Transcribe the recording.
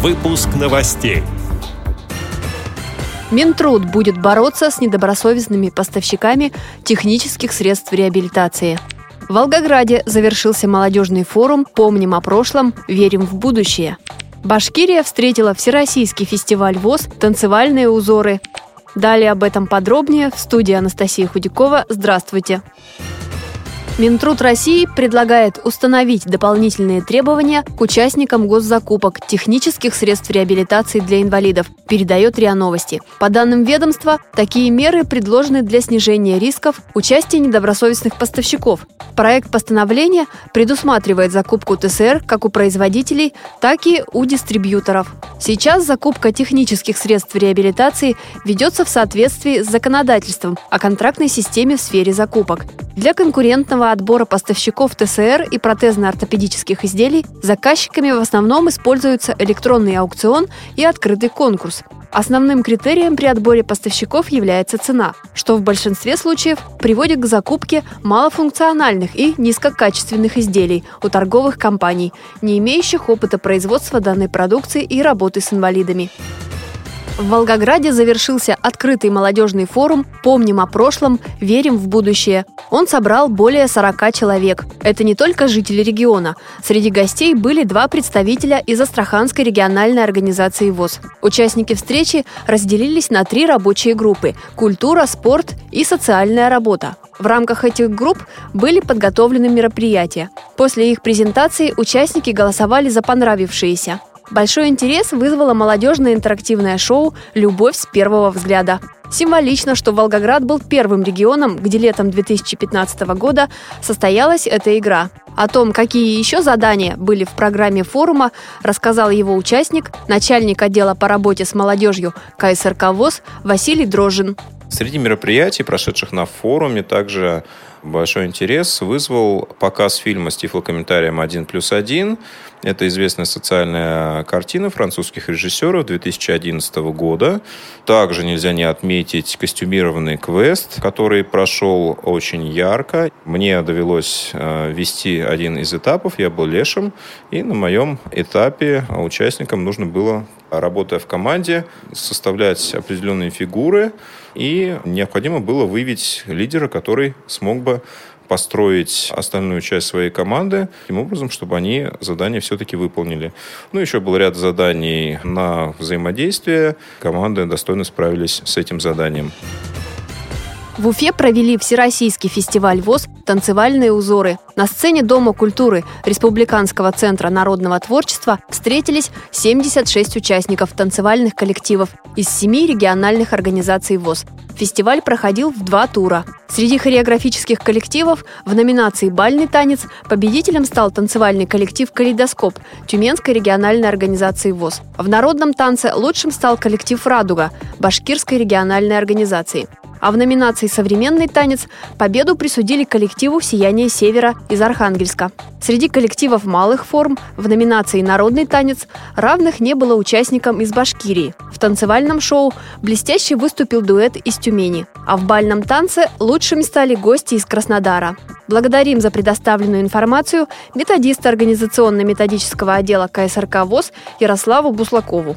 Выпуск новостей. Минтруд будет бороться с недобросовестными поставщиками технических средств реабилитации. В Волгограде завершился молодежный форум «Помним о прошлом, верим в будущее». Башкирия встретила Всероссийский фестиваль ВОЗ «Танцевальные узоры». Далее об этом подробнее в студии Анастасия Худякова. Здравствуйте! Минтруд России предлагает установить дополнительные требования к участникам госзакупок технических средств реабилитации для инвалидов, передает РИА Новости. По данным ведомства, такие меры предложены для снижения рисков участия недобросовестных поставщиков. Проект постановления предусматривает закупку ТСР как у производителей, так и у дистрибьюторов. Сейчас закупка технических средств реабилитации ведется в соответствии с законодательством о контрактной системе в сфере закупок. Для конкурентного отбора поставщиков ТСР и протезно-ортопедических изделий заказчиками в основном используются электронный аукцион и открытый конкурс. Основным критерием при отборе поставщиков является цена, что в большинстве случаев приводит к закупке малофункциональных и низкокачественных изделий у торговых компаний, не имеющих опыта производства данной продукции и работы с инвалидами. В Волгограде завершился открытый молодежный форум «Помним о прошлом, верим в будущее». Он собрал более 40 человек. Это не только жители региона. Среди гостей были два представителя из Астраханской региональной организации ВОЗ. Участники встречи разделились на три рабочие группы – культура, спорт и социальная работа. В рамках этих групп были подготовлены мероприятия. После их презентации участники голосовали за понравившиеся. Большой интерес вызвало молодежное интерактивное шоу «Любовь с первого взгляда». Символично, что Волгоград был первым регионом, где летом 2015 года состоялась эта игра. О том, какие еще задания были в программе форума, рассказал его участник, начальник отдела по работе с молодежью КСРК ВОЗ Василий Дрожин. Среди мероприятий, прошедших на форуме, также большой интерес вызвал показ фильма с тифлокомментарием «Один плюс один». Это известная социальная картина французских режиссеров 2011 года. Также нельзя не отметить костюмированный квест, который прошел очень ярко. Мне довелось э, вести один из этапов, я был лешим, и на моем этапе участникам нужно было работая в команде, составлять определенные фигуры, и необходимо было выявить лидера, который смог бы построить остальную часть своей команды таким образом, чтобы они задание все-таки выполнили. Ну, еще был ряд заданий на взаимодействие. Команды достойно справились с этим заданием. В Уфе провели Всероссийский фестиваль ВОЗ «Танцевальные узоры». На сцене Дома культуры Республиканского центра народного творчества встретились 76 участников танцевальных коллективов из семи региональных организаций ВОЗ. Фестиваль проходил в два тура. Среди хореографических коллективов в номинации «Бальный танец» победителем стал танцевальный коллектив «Калейдоскоп» Тюменской региональной организации ВОЗ. В народном танце лучшим стал коллектив «Радуга» Башкирской региональной организации. А в номинации «Современный танец» победу присудили коллективу «Сияние Севера» из Архангельска. Среди коллективов малых форм в номинации «Народный танец» равных не было участникам из Башкирии. В танцевальном шоу блестяще выступил дуэт из Тюмени. А в бальном танце лучшими стали гости из Краснодара. Благодарим за предоставленную информацию методиста организационно-методического отдела КСРК ВОЗ Ярославу Буслакову.